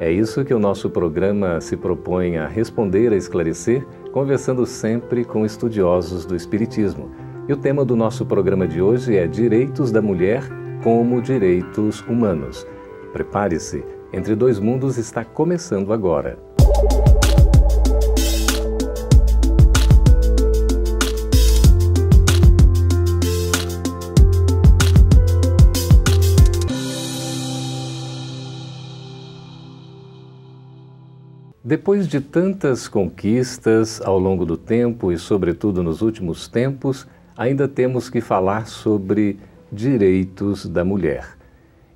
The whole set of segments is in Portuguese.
É isso que o nosso programa se propõe a responder, a esclarecer, conversando sempre com estudiosos do Espiritismo. E o tema do nosso programa de hoje é Direitos da Mulher como Direitos Humanos. Prepare-se, Entre Dois Mundos está começando agora. Depois de tantas conquistas ao longo do tempo e, sobretudo, nos últimos tempos, ainda temos que falar sobre direitos da mulher.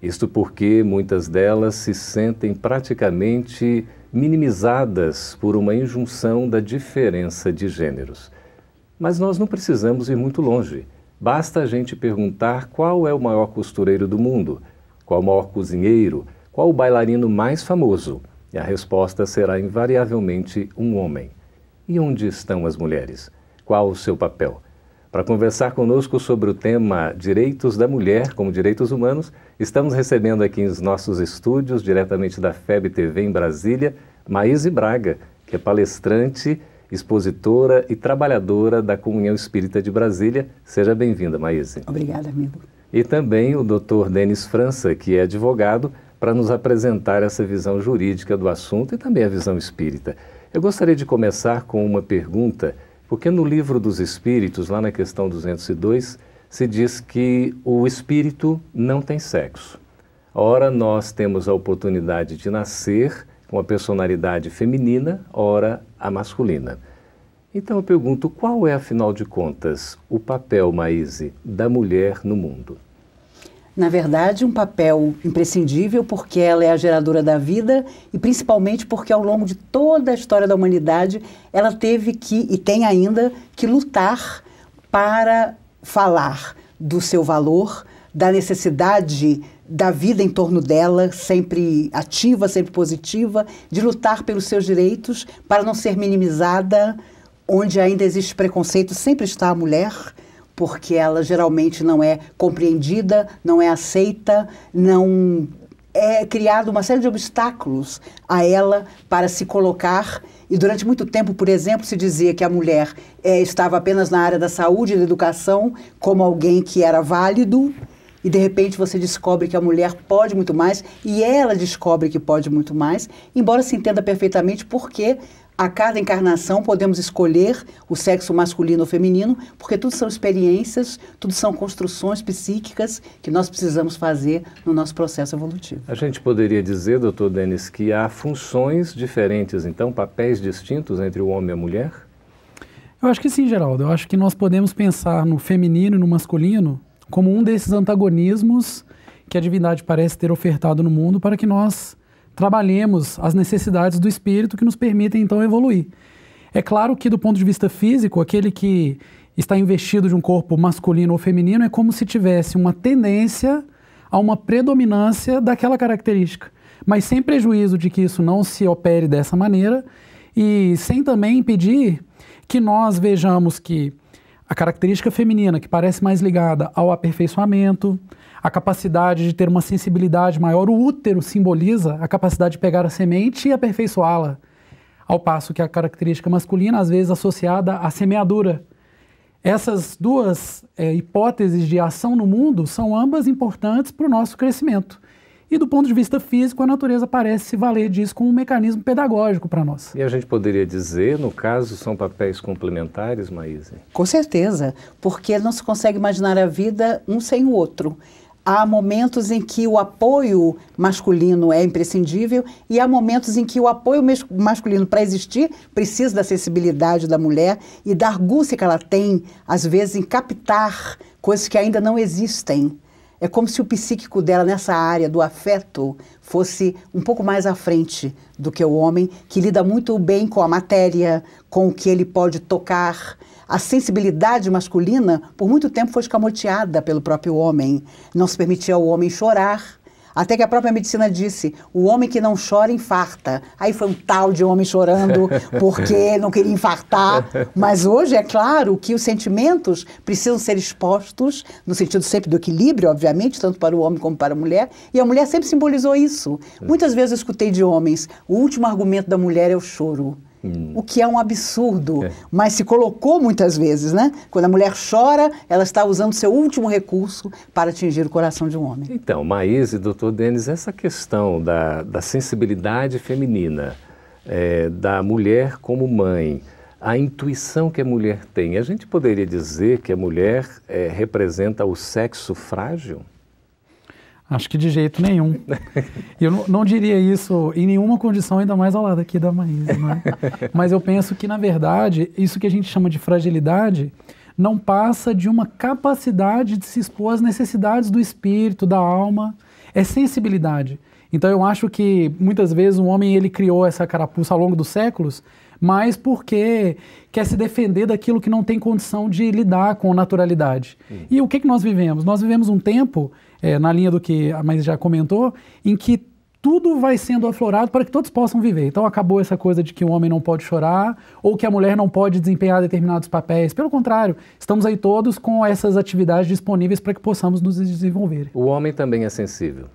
Isto porque muitas delas se sentem praticamente minimizadas por uma injunção da diferença de gêneros. Mas nós não precisamos ir muito longe. Basta a gente perguntar qual é o maior costureiro do mundo, qual o maior cozinheiro, qual o bailarino mais famoso. E a resposta será invariavelmente um homem. E onde estão as mulheres? Qual o seu papel? Para conversar conosco sobre o tema Direitos da Mulher como Direitos Humanos, estamos recebendo aqui nos nossos estúdios, diretamente da FEB TV em Brasília, Maíse Braga, que é palestrante, expositora e trabalhadora da Comunhão Espírita de Brasília. Seja bem-vinda, Maíse. Obrigada, amigo. E também o Dr. Denis França, que é advogado, para nos apresentar essa visão jurídica do assunto e também a visão espírita. Eu gostaria de começar com uma pergunta, porque no livro dos Espíritos, lá na questão 202, se diz que o espírito não tem sexo. Ora, nós temos a oportunidade de nascer com a personalidade feminina, ora, a masculina. Então eu pergunto, qual é, afinal de contas, o papel, Maíse, da mulher no mundo? Na verdade, um papel imprescindível porque ela é a geradora da vida e principalmente porque ao longo de toda a história da humanidade ela teve que e tem ainda que lutar para falar do seu valor, da necessidade da vida em torno dela, sempre ativa, sempre positiva, de lutar pelos seus direitos para não ser minimizada, onde ainda existe preconceito, sempre está a mulher porque ela geralmente não é compreendida, não é aceita, não é criado uma série de obstáculos a ela para se colocar. E durante muito tempo, por exemplo, se dizia que a mulher é, estava apenas na área da saúde e da educação como alguém que era válido. E de repente você descobre que a mulher pode muito mais e ela descobre que pode muito mais, embora se entenda perfeitamente porque a cada encarnação podemos escolher o sexo masculino ou feminino, porque tudo são experiências, tudo são construções psíquicas que nós precisamos fazer no nosso processo evolutivo. A gente poderia dizer, doutor Denis, que há funções diferentes, então, papéis distintos entre o homem e a mulher? Eu acho que sim, Geraldo. Eu acho que nós podemos pensar no feminino e no masculino como um desses antagonismos que a divindade parece ter ofertado no mundo para que nós trabalhemos as necessidades do espírito que nos permitem então evoluir. É claro que do ponto de vista físico, aquele que está investido de um corpo masculino ou feminino é como se tivesse uma tendência a uma predominância daquela característica, mas sem prejuízo de que isso não se opere dessa maneira e sem também impedir que nós vejamos que a característica feminina, que parece mais ligada ao aperfeiçoamento, a capacidade de ter uma sensibilidade maior. O útero simboliza a capacidade de pegar a semente e aperfeiçoá-la, ao passo que a característica masculina, às vezes associada à semeadura. Essas duas é, hipóteses de ação no mundo são ambas importantes para o nosso crescimento. E do ponto de vista físico, a natureza parece se valer disso como um mecanismo pedagógico para nós. E a gente poderia dizer, no caso, são papéis complementares, Maíse? Com certeza, porque não se consegue imaginar a vida um sem o outro há momentos em que o apoio masculino é imprescindível e há momentos em que o apoio masculino, para existir, precisa da sensibilidade da mulher e da argúcia que ela tem, às vezes, em captar coisas que ainda não existem. É como se o psíquico dela nessa área do afeto fosse um pouco mais à frente do que o homem, que lida muito bem com a matéria, com o que ele pode tocar. A sensibilidade masculina, por muito tempo, foi escamoteada pelo próprio homem. Não se permitia ao homem chorar até que a própria medicina disse: o homem que não chora infarta. Aí foi um tal de homem chorando porque não queria infartar. Mas hoje é claro que os sentimentos precisam ser expostos, no sentido sempre do equilíbrio, obviamente, tanto para o homem como para a mulher. E a mulher sempre simbolizou isso. Muitas vezes eu escutei de homens: o último argumento da mulher é o choro. Hum. O que é um absurdo, é. mas se colocou muitas vezes, né? Quando a mulher chora, ela está usando seu último recurso para atingir o coração de um homem. Então, Maíse, doutor Denis, essa questão da, da sensibilidade feminina, é, da mulher como mãe, a intuição que a mulher tem, a gente poderia dizer que a mulher é, representa o sexo frágil? Acho que de jeito nenhum. Eu não, não, diria isso em nenhuma condição, ainda mais ao lado aqui da Maísa. Né? Mas eu penso que, na verdade, isso que a gente chama de fragilidade não passa de uma capacidade de se expor às necessidades do espírito, da alma. É sensibilidade. Então eu acho que muitas vezes o homem ele criou essa carapuça ao longo dos séculos, mas porque quer se defender daquilo que não tem condição de lidar com naturalidade. Hum. E o que, que nós vivemos? Nós vivemos um tempo é, na linha do que a Maís já comentou, em que tudo vai sendo aflorado para que todos possam viver. Então acabou essa coisa de que o homem não pode chorar ou que a mulher não pode desempenhar determinados papéis. Pelo contrário, estamos aí todos com essas atividades disponíveis para que possamos nos desenvolver. O homem também é sensível.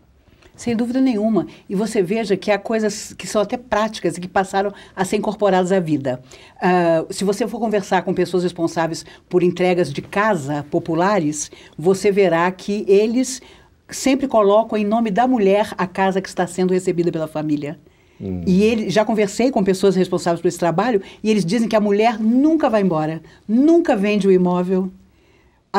Sem dúvida nenhuma. E você veja que há coisas que são até práticas e que passaram a ser incorporadas à vida. Uh, se você for conversar com pessoas responsáveis por entregas de casa populares, você verá que eles sempre colocam em nome da mulher a casa que está sendo recebida pela família. Hum. E ele, já conversei com pessoas responsáveis por esse trabalho e eles dizem que a mulher nunca vai embora, nunca vende o imóvel.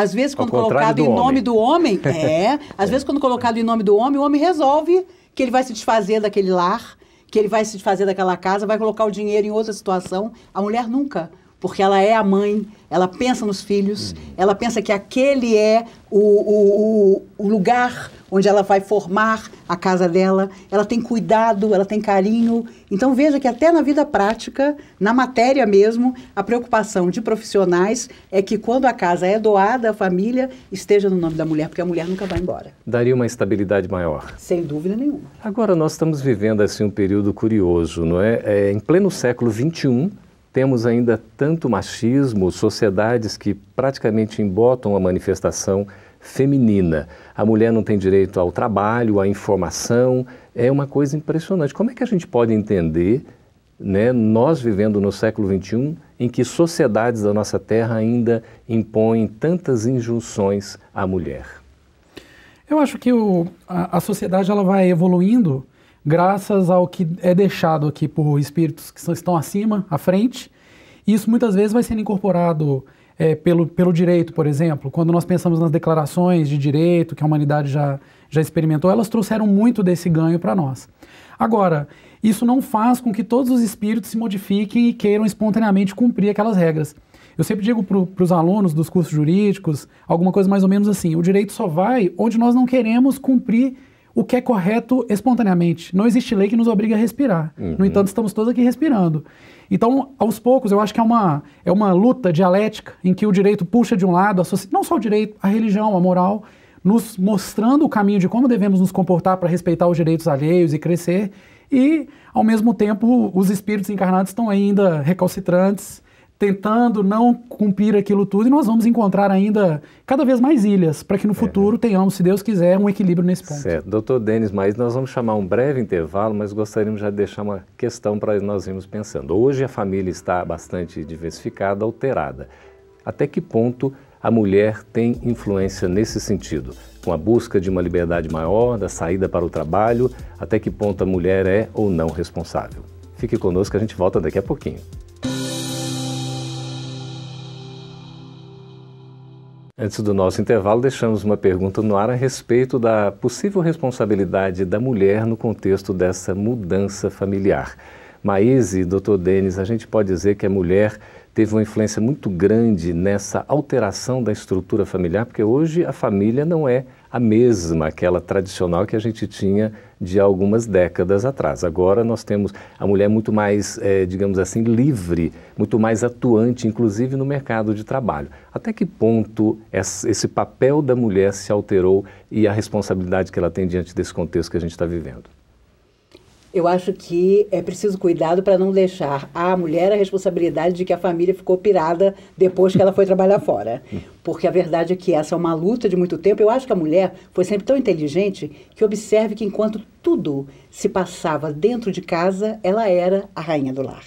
Às vezes, quando colocado em nome do homem, é. Às é. vezes, quando colocado em nome do homem, o homem resolve que ele vai se desfazer daquele lar, que ele vai se desfazer daquela casa, vai colocar o dinheiro em outra situação. A mulher nunca porque ela é a mãe, ela pensa nos filhos, uhum. ela pensa que aquele é o, o, o, lugar onde ela vai formar a casa dela, ela tem cuidado, ela tem carinho. Então veja que até na vida prática, na matéria mesmo, a preocupação de profissionais é que quando a casa é doada à família, esteja no nome da mulher, porque a mulher nunca vai embora. Daria uma estabilidade maior. Sem dúvida nenhuma. Agora nós estamos vivendo assim um período curioso, não é? é em pleno século XXI, temos ainda tanto machismo, sociedades que praticamente embotam a manifestação feminina. A mulher não tem direito ao trabalho, à informação, é uma coisa impressionante. Como é que a gente pode entender, né, nós vivendo no século XXI, em que sociedades da nossa terra ainda impõem tantas injunções à mulher? Eu acho que o, a, a sociedade ela vai evoluindo graças ao que é deixado aqui por espíritos que estão acima, à frente. Isso muitas vezes vai sendo incorporado é, pelo, pelo direito, por exemplo. Quando nós pensamos nas declarações de direito que a humanidade já, já experimentou, elas trouxeram muito desse ganho para nós. Agora, isso não faz com que todos os espíritos se modifiquem e queiram espontaneamente cumprir aquelas regras. Eu sempre digo para os alunos dos cursos jurídicos alguma coisa mais ou menos assim: o direito só vai onde nós não queremos cumprir o que é correto espontaneamente. Não existe lei que nos obrigue a respirar. Uhum. No entanto, estamos todos aqui respirando. Então, aos poucos, eu acho que é uma, é uma luta dialética em que o direito puxa de um lado, não só o direito, a religião, a moral, nos mostrando o caminho de como devemos nos comportar para respeitar os direitos alheios e crescer, e, ao mesmo tempo, os espíritos encarnados estão ainda recalcitrantes, tentando não cumprir aquilo tudo e nós vamos encontrar ainda cada vez mais ilhas para que no é. futuro é. tenhamos, se Deus quiser, um equilíbrio nesse ponto. Certo. Doutor Denis, mas nós vamos chamar um breve intervalo, mas gostaríamos já de deixar uma questão para nós irmos pensando. Hoje a família está bastante diversificada, alterada. Até que ponto a mulher tem influência nesse sentido? Com a busca de uma liberdade maior, da saída para o trabalho, até que ponto a mulher é ou não responsável? Fique conosco, a gente volta daqui a pouquinho. Antes do nosso intervalo, deixamos uma pergunta no ar a respeito da possível responsabilidade da mulher no contexto dessa mudança familiar. Maíse, doutor Denis, a gente pode dizer que a mulher teve uma influência muito grande nessa alteração da estrutura familiar, porque hoje a família não é a mesma, aquela tradicional que a gente tinha de algumas décadas atrás. Agora nós temos a mulher muito mais, é, digamos assim, livre, muito mais atuante, inclusive no mercado de trabalho. Até que ponto esse papel da mulher se alterou e a responsabilidade que ela tem diante desse contexto que a gente está vivendo? Eu acho que é preciso cuidado para não deixar a mulher a responsabilidade de que a família ficou pirada depois que ela foi trabalhar fora. Porque a verdade é que essa é uma luta de muito tempo. Eu acho que a mulher foi sempre tão inteligente que observe que enquanto tudo se passava dentro de casa, ela era a rainha do lar.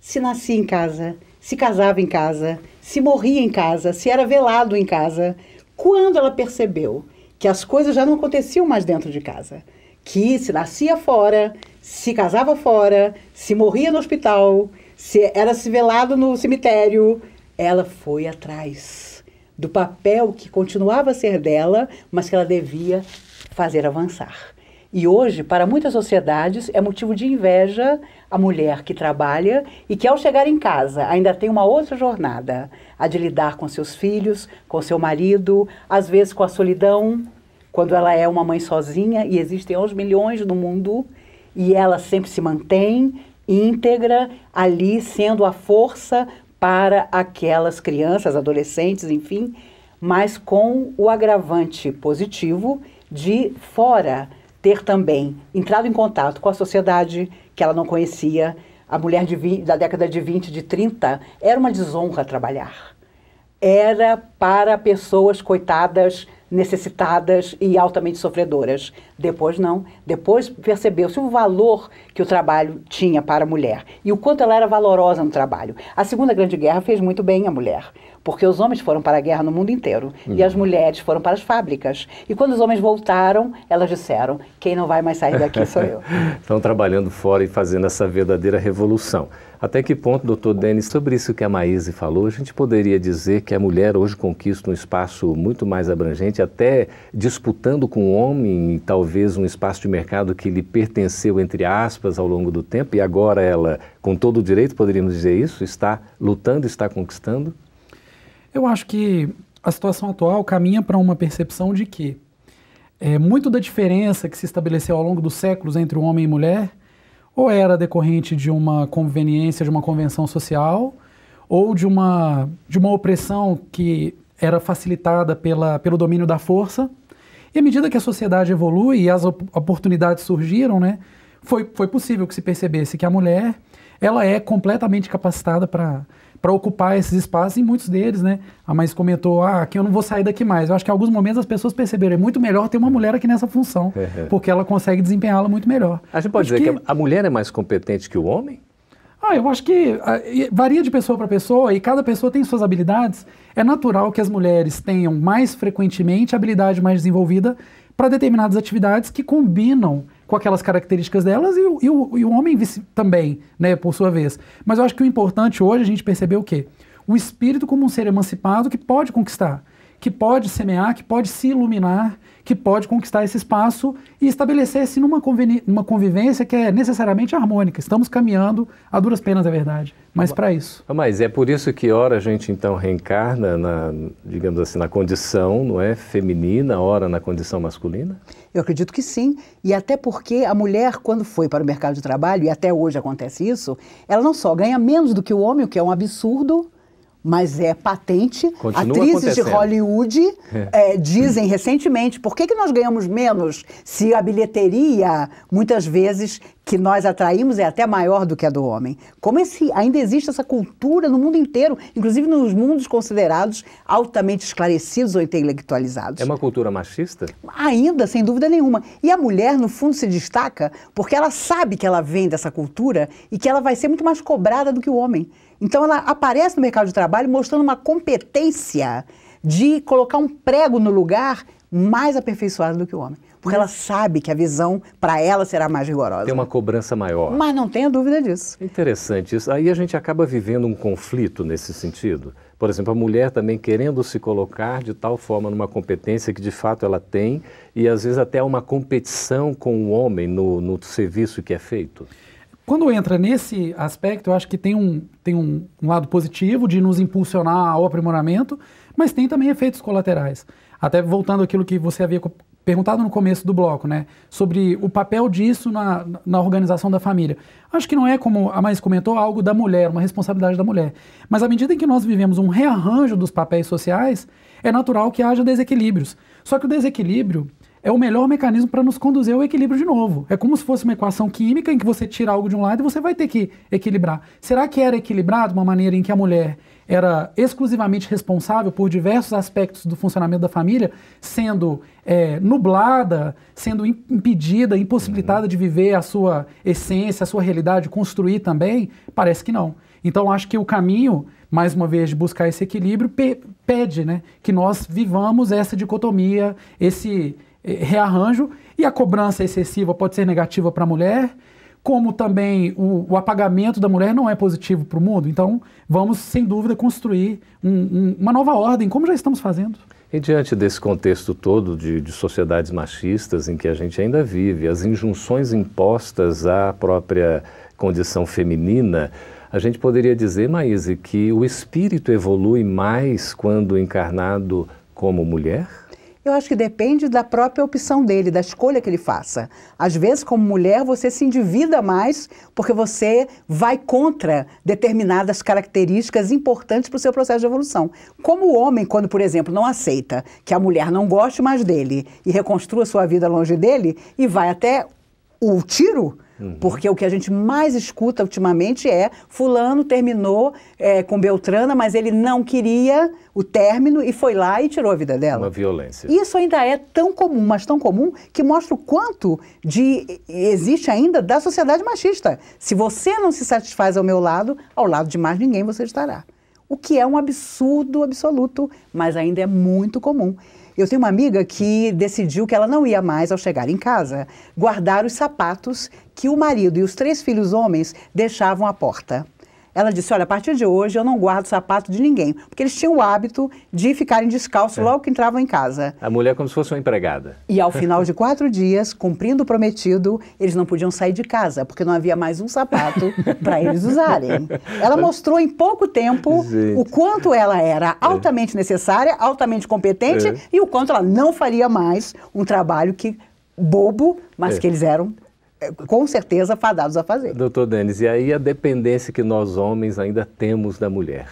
Se nascia em casa, se casava em casa, se morria em casa, se era velado em casa. Quando ela percebeu que as coisas já não aconteciam mais dentro de casa, que se nascia fora, se casava fora, se morria no hospital, se era se velado no cemitério, ela foi atrás do papel que continuava a ser dela, mas que ela devia fazer avançar. E hoje, para muitas sociedades, é motivo de inveja a mulher que trabalha e que, ao chegar em casa, ainda tem uma outra jornada: a de lidar com seus filhos, com seu marido, às vezes com a solidão, quando ela é uma mãe sozinha e existem aos milhões no mundo e ela sempre se mantém íntegra ali sendo a força para aquelas crianças, adolescentes, enfim, mas com o agravante positivo de fora ter também entrado em contato com a sociedade que ela não conhecia. A mulher de, da década de 20, de 30, era uma desonra trabalhar. Era para pessoas coitadas necessitadas e altamente sofredoras. Depois não. Depois percebeu-se o valor que o trabalho tinha para a mulher e o quanto ela era valorosa no trabalho. A Segunda Grande Guerra fez muito bem a mulher, porque os homens foram para a guerra no mundo inteiro uhum. e as uhum. mulheres foram para as fábricas. E quando os homens voltaram, elas disseram: quem não vai mais sair daqui sou eu. Estão trabalhando fora e fazendo essa verdadeira revolução. Até que ponto, doutor Denis, sobre isso que a Maíse falou, a gente poderia dizer que a mulher hoje conquista um espaço muito mais abrangente, até disputando com o homem, talvez um espaço de mercado que lhe pertenceu, entre aspas, ao longo do tempo, e agora ela, com todo o direito, poderíamos dizer isso, está lutando, está conquistando? Eu acho que a situação atual caminha para uma percepção de que é, muito da diferença que se estabeleceu ao longo dos séculos entre o homem e mulher ou era decorrente de uma conveniência, de uma convenção social, ou de uma, de uma opressão que era facilitada pela, pelo domínio da força. E à medida que a sociedade evolui e as op oportunidades surgiram, né, foi, foi possível que se percebesse que a mulher ela é completamente capacitada para para ocupar esses espaços, e muitos deles, né? A mais comentou, ah, aqui eu não vou sair daqui mais. Eu acho que em alguns momentos as pessoas perceberam, é muito melhor ter uma mulher aqui nessa função, é, é. porque ela consegue desempenhá-la muito melhor. A gente pode acho dizer que... que a mulher é mais competente que o homem? Ah, eu acho que ah, varia de pessoa para pessoa e cada pessoa tem suas habilidades. É natural que as mulheres tenham mais frequentemente habilidade mais desenvolvida para determinadas atividades que combinam com aquelas características delas e o, e o, e o homem também, né, por sua vez. Mas eu acho que o importante hoje é a gente perceber o quê? O espírito como um ser emancipado que pode conquistar, que pode semear, que pode se iluminar, que pode conquistar esse espaço e estabelecer-se numa, numa convivência que é necessariamente harmônica. Estamos caminhando a duras penas, é verdade, mas para isso. Mas é por isso que ora a gente então reencarna na, digamos assim, na condição, não é, feminina, ora na condição masculina? Eu acredito que sim. E até porque a mulher, quando foi para o mercado de trabalho, e até hoje acontece isso, ela não só ganha menos do que o homem, o que é um absurdo, mas é patente. Continua Atrizes de Hollywood é. É, dizem recentemente por que, que nós ganhamos menos se a bilheteria, muitas vezes, que nós atraímos é até maior do que a do homem. Como esse, ainda existe essa cultura no mundo inteiro, inclusive nos mundos considerados altamente esclarecidos ou intelectualizados. É uma cultura machista? Ainda, sem dúvida nenhuma. E a mulher, no fundo, se destaca porque ela sabe que ela vem dessa cultura e que ela vai ser muito mais cobrada do que o homem. Então ela aparece no mercado de trabalho mostrando uma competência de colocar um prego no lugar mais aperfeiçoado do que o homem. Porque ela sabe que a visão para ela será mais rigorosa. Tem uma cobrança maior. Mas não tenha dúvida disso. Interessante isso. Aí a gente acaba vivendo um conflito nesse sentido. Por exemplo, a mulher também querendo se colocar de tal forma numa competência que de fato ela tem e às vezes até uma competição com o homem no, no serviço que é feito. Quando entra nesse aspecto, eu acho que tem um, tem um, um lado positivo de nos impulsionar ao aprimoramento, mas tem também efeitos colaterais. até voltando àquilo que você havia perguntado no começo do bloco, né, sobre o papel disso na, na organização da família. Acho que não é, como a mais comentou, algo da mulher, uma responsabilidade da mulher. Mas à medida em que nós vivemos um rearranjo dos papéis sociais, é natural que haja desequilíbrios. Só que o desequilíbrio é o melhor mecanismo para nos conduzir ao equilíbrio de novo. É como se fosse uma equação química em que você tira algo de um lado e você vai ter que equilibrar. Será que era equilibrado uma maneira em que a mulher era exclusivamente responsável por diversos aspectos do funcionamento da família, sendo é, nublada, sendo impedida, impossibilitada uhum. de viver a sua essência, a sua realidade, construir também? Parece que não. Então, acho que o caminho, mais uma vez, de buscar esse equilíbrio, pe pede né, que nós vivamos essa dicotomia, esse rearranjo, e a cobrança excessiva pode ser negativa para a mulher, como também o, o, apagamento da mulher não é positivo para o mundo. Então, vamos, sem dúvida, construir um, um, uma nova ordem, como já estamos fazendo. E diante desse contexto todo de, de, sociedades machistas em que a gente ainda vive, as injunções impostas à própria condição feminina, a gente poderia dizer, Maíse, que o espírito evolui mais quando encarnado como mulher? Eu acho que depende da própria opção dele, da escolha que ele faça. Às vezes, como mulher, você se endivida mais porque você vai contra determinadas características importantes para o seu processo de evolução. Como o homem, quando, por exemplo, não aceita que a mulher não goste mais dele e reconstrua sua vida longe dele e vai até o tiro, Uhum. Porque o que a gente mais escuta ultimamente é fulano terminou é, com Beltrana, mas ele não queria o término e foi lá e tirou a vida dela. Uma violência. Isso ainda é tão comum, mas tão comum, que mostra o quanto de existe ainda da sociedade machista. Se você não se satisfaz ao meu lado, ao lado de mais ninguém você estará. O que é um absurdo absoluto, mas ainda é muito comum. Eu tenho uma amiga que decidiu que ela não ia mais, ao chegar em casa, guardar os sapatos que o marido e os três filhos homens deixavam à porta. Ela disse: Olha, a partir de hoje eu não guardo sapato de ninguém. Porque eles tinham o hábito de ficarem descalços é. logo que entravam em casa. A mulher como se fosse uma empregada. E ao final de quatro dias, cumprindo o prometido, eles não podiam sair de casa, porque não havia mais um sapato para eles usarem. Ela mostrou em pouco tempo Gente. o quanto ela era é. altamente é. necessária, altamente competente é. e o quanto ela não faria mais um trabalho que bobo, mas é. que eles eram é, com certeza fadados a fazer. Doutor Denis, e aí a dependência que nós homens ainda temos da mulher?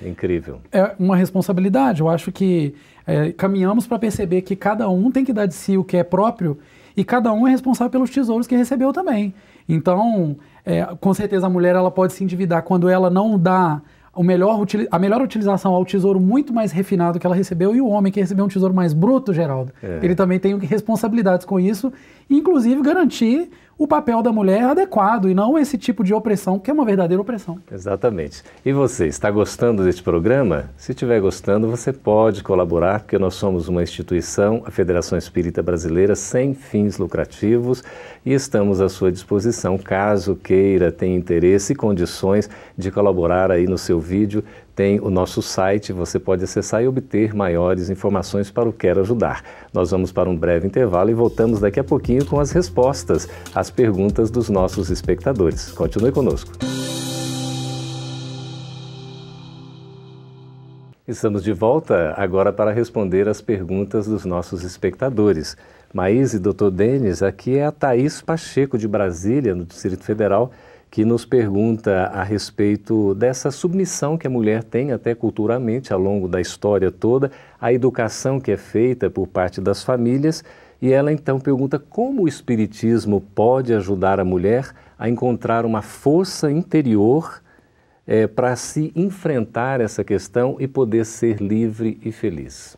Incrível. É uma responsabilidade. Eu acho que é, caminhamos para perceber que cada um tem que dar de si o que é próprio e cada um é responsável pelos tesouros que recebeu também. Então, é, com certeza a mulher ela pode se endividar quando ela não dá o melhor, a melhor utilização ao tesouro muito mais refinado que ela recebeu e o homem que recebeu um tesouro mais bruto, Geraldo, é. ele também tem responsabilidades com isso, inclusive garantir o papel da mulher adequado e não esse tipo de opressão, que é uma verdadeira opressão. Exatamente. E você, está gostando deste programa? Se estiver gostando, você pode colaborar, porque nós somos uma instituição, a Federação Espírita Brasileira, sem fins lucrativos e estamos à sua disposição caso queira, tenha interesse e condições de colaborar aí no seu vídeo tem o nosso site, você pode acessar e obter maiores informações para o Quero Ajudar. Nós vamos para um breve intervalo e voltamos daqui a pouquinho com as respostas às perguntas dos nossos espectadores. Continue conosco. Estamos de volta agora para responder as perguntas dos nossos espectadores. Maís e Dr. Denis, aqui é a Thaís Pacheco de Brasília, no Distrito Federal que nos pergunta a respeito dessa submissão que a mulher tem até culturalmente ao longo da história toda, a educação que é feita por parte das famílias, e ela então pergunta como o Espiritismo pode ajudar a mulher a encontrar uma força interior é, para se enfrentar essa questão e poder ser livre e feliz.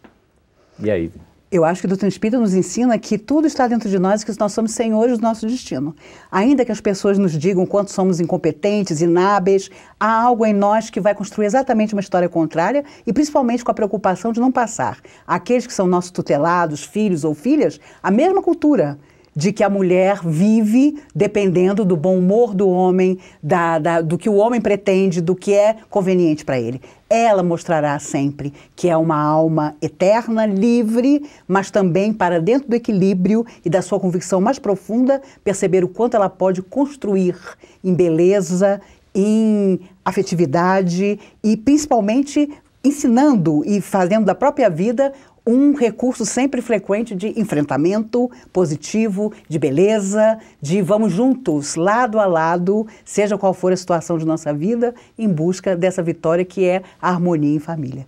E aí? Eu acho que o doutrina espírita nos ensina que tudo está dentro de nós e que nós somos senhores do nosso destino. Ainda que as pessoas nos digam quanto somos incompetentes, inábeis, há algo em nós que vai construir exatamente uma história contrária e principalmente com a preocupação de não passar. Aqueles que são nossos tutelados, filhos ou filhas, a mesma cultura de que a mulher vive dependendo do bom humor do homem, da, da, do que o homem pretende, do que é conveniente para ele. Ela mostrará sempre que é uma alma eterna, livre, mas também para dentro do equilíbrio e da sua convicção mais profunda, perceber o quanto ela pode construir em beleza, em afetividade e principalmente ensinando e fazendo da própria vida um recurso sempre frequente de enfrentamento positivo, de beleza, de vamos juntos, lado a lado, seja qual for a situação de nossa vida, em busca dessa vitória que é a harmonia em família.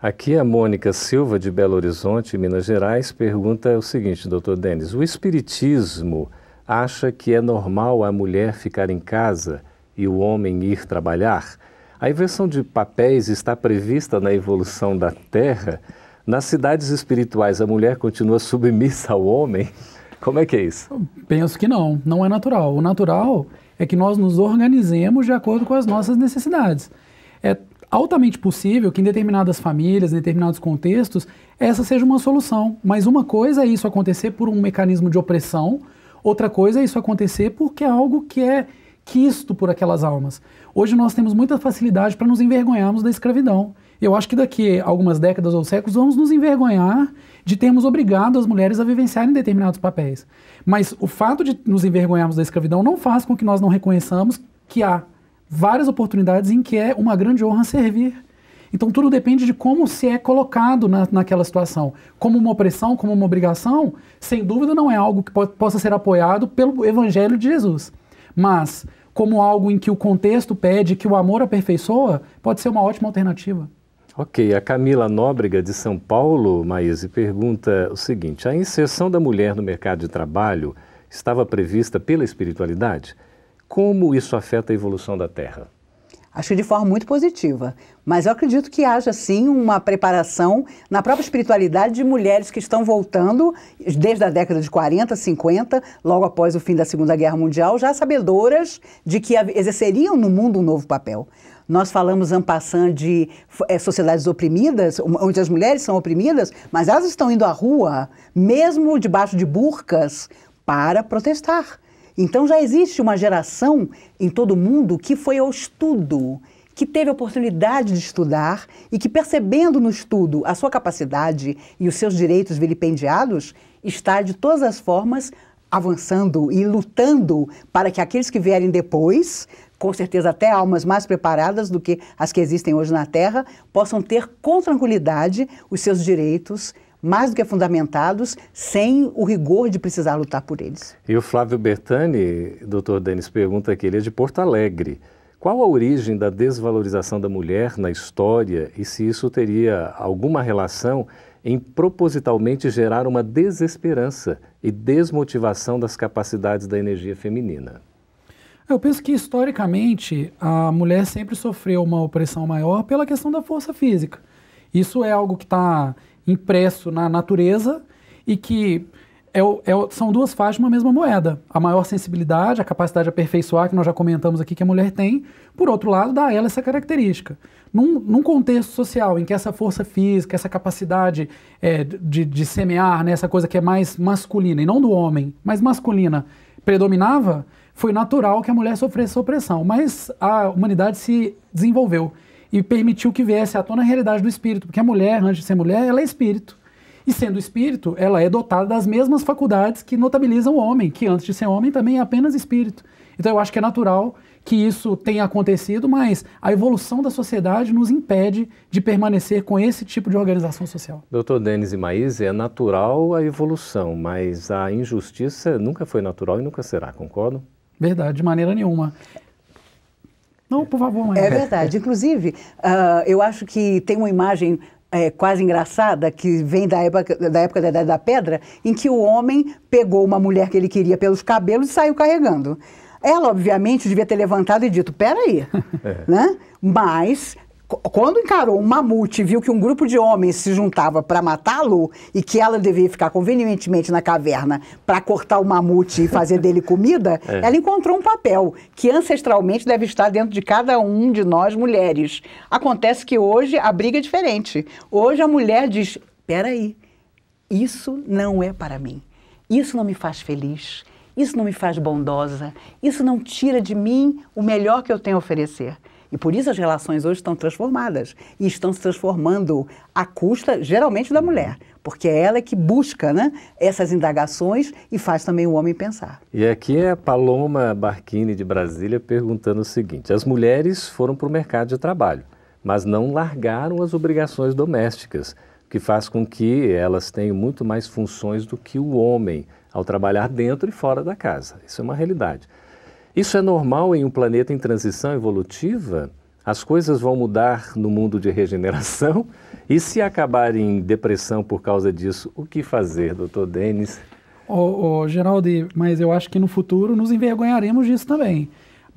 Aqui a Mônica Silva, de Belo Horizonte, Minas Gerais, pergunta o seguinte, doutor Denis: o Espiritismo acha que é normal a mulher ficar em casa e o homem ir trabalhar? A inversão de papéis está prevista na evolução da Terra? Nas cidades espirituais, a mulher continua submissa ao homem? Como é que é isso? Penso que não, não é natural. O natural é que nós nos organizemos de acordo com as nossas necessidades. É altamente possível que em determinadas famílias, em determinados contextos, essa seja uma solução. Mas uma coisa é isso acontecer por um mecanismo de opressão, outra coisa é isso acontecer porque é algo que é quisto por aquelas almas. Hoje nós temos muita facilidade para nos envergonharmos da escravidão. Eu acho que daqui a algumas décadas ou séculos vamos nos envergonhar de termos obrigado as mulheres a vivenciarem determinados papéis. Mas o fato de nos envergonharmos da escravidão não faz com que nós não reconheçamos que há várias oportunidades em que é uma grande honra servir. Então tudo depende de como se é colocado na, naquela situação. Como uma opressão, como uma obrigação, sem dúvida não é algo que po possa ser apoiado pelo Evangelho de Jesus. Mas como algo em que o contexto pede que o amor aperfeiçoa, pode ser uma ótima alternativa. Ok, a Camila Nóbrega de São Paulo, Maíse, pergunta o seguinte: a inserção da mulher no mercado de trabalho estava prevista pela espiritualidade? Como isso afeta a evolução da Terra? Acho que de forma muito positiva. Mas eu acredito que haja, sim, uma preparação na própria espiritualidade de mulheres que estão voltando desde a década de 40, 50, logo após o fim da Segunda Guerra Mundial, já sabedoras de que exerceriam no mundo um novo papel. Nós falamos en passant de é, sociedades oprimidas, onde as mulheres são oprimidas, mas elas estão indo à rua, mesmo debaixo de burcas, para protestar. Então já existe uma geração em todo o mundo que foi ao estudo, que teve a oportunidade de estudar e que, percebendo no estudo a sua capacidade e os seus direitos vilipendiados, está de todas as formas avançando e lutando para que aqueles que vierem depois, com certeza até almas mais preparadas do que as que existem hoje na Terra, possam ter com tranquilidade os seus direitos mais do que fundamentados, sem o rigor de precisar lutar por eles. E o Flávio Bertani, doutor Denis, pergunta aqui, ele é de Porto Alegre. Qual a origem da desvalorização da mulher na história e se isso teria alguma relação em propositalmente gerar uma desesperança e desmotivação das capacidades da energia feminina? Eu penso que historicamente a mulher sempre sofreu uma opressão maior pela questão da força física. Isso é algo que está impresso na natureza e que é, é, são duas faces de uma mesma moeda. A maior sensibilidade, a capacidade de aperfeiçoar, que nós já comentamos aqui que a mulher tem, por outro lado, dá a ela essa característica. Num, num contexto social em que essa força física, essa capacidade é, de, de semear, né, essa coisa que é mais masculina, e não do homem, mas masculina, predominava, foi natural que a mulher sofresse opressão. Mas a humanidade se desenvolveu e permitiu que viesse à tona a realidade do espírito, porque a mulher, antes de ser mulher, ela é espírito. E sendo espírito, ela é dotada das mesmas faculdades que notabilizam o homem, que antes de ser homem também é apenas espírito. Então eu acho que é natural que isso tenha acontecido, mas a evolução da sociedade nos impede de permanecer com esse tipo de organização social. Doutor Denis e Maíse, é natural a evolução, mas a injustiça nunca foi natural e nunca será, concordo? Verdade, de maneira nenhuma. Não, por favor, mãe. É verdade. Inclusive, uh, eu acho que tem uma imagem é, quase engraçada, que vem da época, da época da Idade da Pedra, em que o homem pegou uma mulher que ele queria pelos cabelos e saiu carregando. Ela, obviamente, devia ter levantado e dito, peraí, é. né? Mas quando encarou um mamute e viu que um grupo de homens se juntava para matá-lo e que ela devia ficar convenientemente na caverna para cortar o mamute e fazer dele comida, é. ela encontrou um papel que ancestralmente deve estar dentro de cada um de nós mulheres. Acontece que hoje a briga é diferente. Hoje a mulher diz: peraí, isso não é para mim. Isso não me faz feliz. Isso não me faz bondosa. Isso não tira de mim o melhor que eu tenho a oferecer. E por isso as relações hoje estão transformadas e estão se transformando à custa, geralmente, da mulher, porque é ela que busca né, essas indagações e faz também o homem pensar. E aqui é a Paloma Barquini de Brasília perguntando o seguinte: as mulheres foram para o mercado de trabalho, mas não largaram as obrigações domésticas. que faz com que elas tenham muito mais funções do que o homem ao trabalhar dentro e fora da casa. Isso é uma realidade. Isso é normal em um planeta em transição evolutiva? As coisas vão mudar no mundo de regeneração? E se acabar em depressão por causa disso, o que fazer, doutor Denis? Ô, ô, Geraldo, mas eu acho que no futuro nos envergonharemos disso também.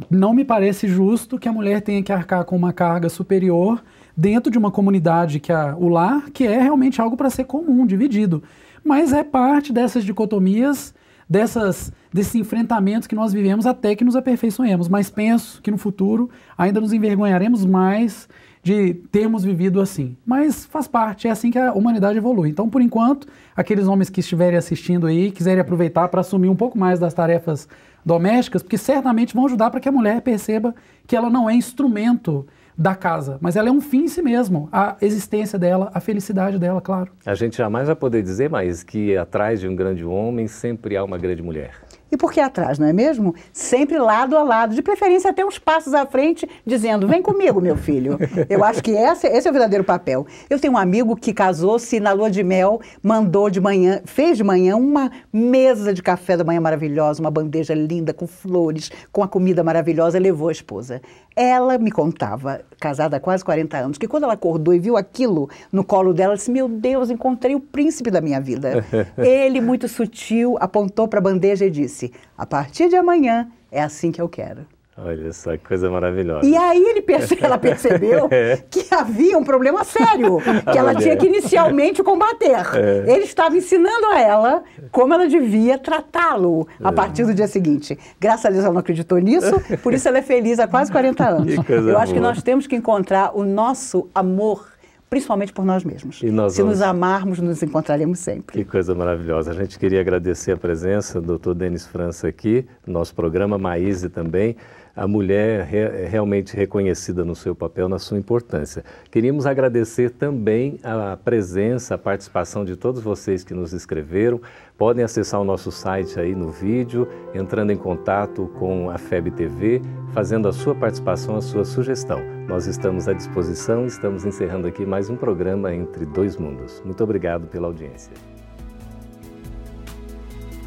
Não me parece justo que a mulher tenha que arcar com uma carga superior dentro de uma comunidade que é o lar, que é realmente algo para ser comum, dividido. Mas é parte dessas dicotomias, dessas, desses enfrentamentos que nós vivemos até que nos aperfeiçoemos. Mas penso que no futuro ainda nos envergonharemos mais de termos vivido assim. Mas faz parte, é assim que a humanidade evolui. Então, por enquanto, aqueles homens que estiverem assistindo aí, quiserem aproveitar para assumir um pouco mais das tarefas domésticas, porque certamente vão ajudar para que a mulher perceba que ela não é instrumento da casa, mas ela é um fim em si mesmo, a existência dela, a felicidade dela, claro. A gente jamais vai poder dizer mais que atrás de um grande homem sempre há uma grande mulher. E por que atrás, não é mesmo? Sempre lado a lado, de preferência até uns passos à frente, dizendo: vem comigo, meu filho. Eu acho que esse, esse é o verdadeiro papel. Eu tenho um amigo que casou-se na lua de mel, mandou de manhã, fez de manhã uma mesa de café da manhã maravilhosa, uma bandeja linda, com flores, com a comida maravilhosa, levou a esposa. Ela me contava, casada há quase 40 anos, que quando ela acordou e viu aquilo no colo dela, ela disse: Meu Deus, encontrei o príncipe da minha vida. Ele, muito sutil, apontou para a bandeja e disse: A partir de amanhã é assim que eu quero. Olha só que coisa maravilhosa. E aí ele perce ela percebeu é. que havia um problema sério, que ela tinha que inicialmente combater. É. Ele estava ensinando a ela como ela devia tratá-lo a é. partir do dia seguinte. Graças a Deus ela não acreditou nisso, por isso ela é feliz há quase 40 anos. Eu boa. acho que nós temos que encontrar o nosso amor principalmente por nós mesmos. Se vamos... nos amarmos, nos encontraremos sempre. Que coisa maravilhosa. A gente queria agradecer a presença do Dr. Denis França aqui, no nosso programa, Maíse também a mulher re, realmente reconhecida no seu papel, na sua importância. Queríamos agradecer também a presença, a participação de todos vocês que nos escreveram. Podem acessar o nosso site aí no vídeo, entrando em contato com a FEB TV, fazendo a sua participação, a sua sugestão. Nós estamos à disposição, estamos encerrando aqui mais um programa Entre Dois Mundos. Muito obrigado pela audiência.